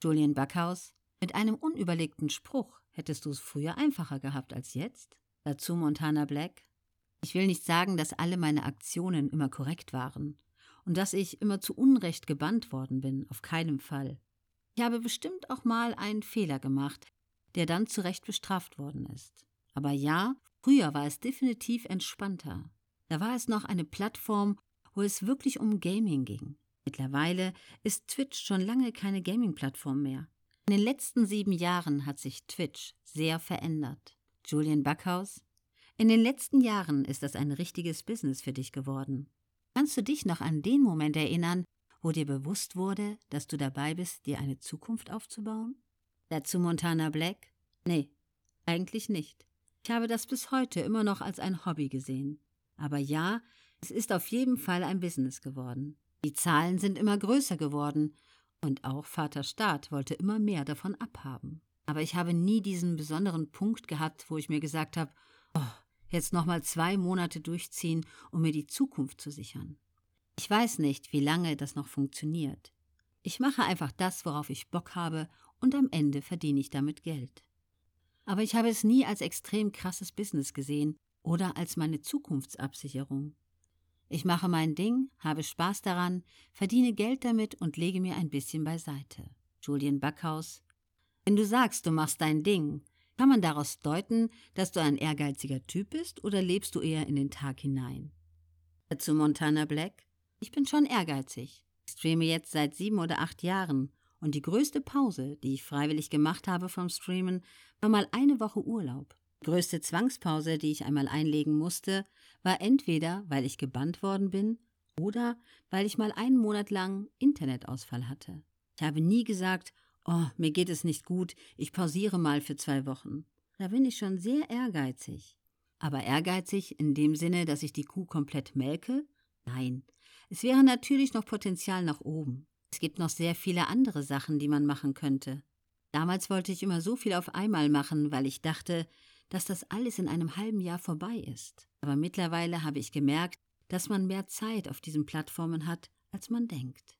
Julian Backhaus, mit einem unüberlegten Spruch hättest du es früher einfacher gehabt als jetzt? Dazu Montana Black. Ich will nicht sagen, dass alle meine Aktionen immer korrekt waren und dass ich immer zu Unrecht gebannt worden bin, auf keinen Fall. Ich habe bestimmt auch mal einen Fehler gemacht, der dann zu Recht bestraft worden ist. Aber ja, früher war es definitiv entspannter. Da war es noch eine Plattform, wo es wirklich um Gaming ging. Mittlerweile ist Twitch schon lange keine Gaming-Plattform mehr. In den letzten sieben Jahren hat sich Twitch sehr verändert. Julian Backhaus, in den letzten Jahren ist das ein richtiges Business für dich geworden. Kannst du dich noch an den Moment erinnern, wo dir bewusst wurde, dass du dabei bist, dir eine Zukunft aufzubauen? Dazu Montana Black? Nee, eigentlich nicht. Ich habe das bis heute immer noch als ein Hobby gesehen. Aber ja, es ist auf jeden Fall ein Business geworden. Die Zahlen sind immer größer geworden und auch Vater Staat wollte immer mehr davon abhaben. Aber ich habe nie diesen besonderen Punkt gehabt, wo ich mir gesagt habe, oh, jetzt nochmal zwei Monate durchziehen, um mir die Zukunft zu sichern. Ich weiß nicht, wie lange das noch funktioniert. Ich mache einfach das, worauf ich Bock habe, und am Ende verdiene ich damit Geld. Aber ich habe es nie als extrem krasses Business gesehen oder als meine Zukunftsabsicherung. Ich mache mein Ding, habe Spaß daran, verdiene Geld damit und lege mir ein bisschen beiseite. Julian Backhaus. Wenn du sagst, du machst dein Ding, kann man daraus deuten, dass du ein ehrgeiziger Typ bist oder lebst du eher in den Tag hinein? Dazu Montana Black. Ich bin schon ehrgeizig. Ich streame jetzt seit sieben oder acht Jahren und die größte Pause, die ich freiwillig gemacht habe vom Streamen, war mal eine Woche Urlaub. Größte Zwangspause, die ich einmal einlegen musste, war entweder, weil ich gebannt worden bin oder weil ich mal einen Monat lang Internetausfall hatte. Ich habe nie gesagt, oh, mir geht es nicht gut, ich pausiere mal für zwei Wochen. Da bin ich schon sehr ehrgeizig. Aber ehrgeizig in dem Sinne, dass ich die Kuh komplett melke? Nein. Es wäre natürlich noch Potenzial nach oben. Es gibt noch sehr viele andere Sachen, die man machen könnte. Damals wollte ich immer so viel auf einmal machen, weil ich dachte, dass das alles in einem halben Jahr vorbei ist. Aber mittlerweile habe ich gemerkt, dass man mehr Zeit auf diesen Plattformen hat, als man denkt.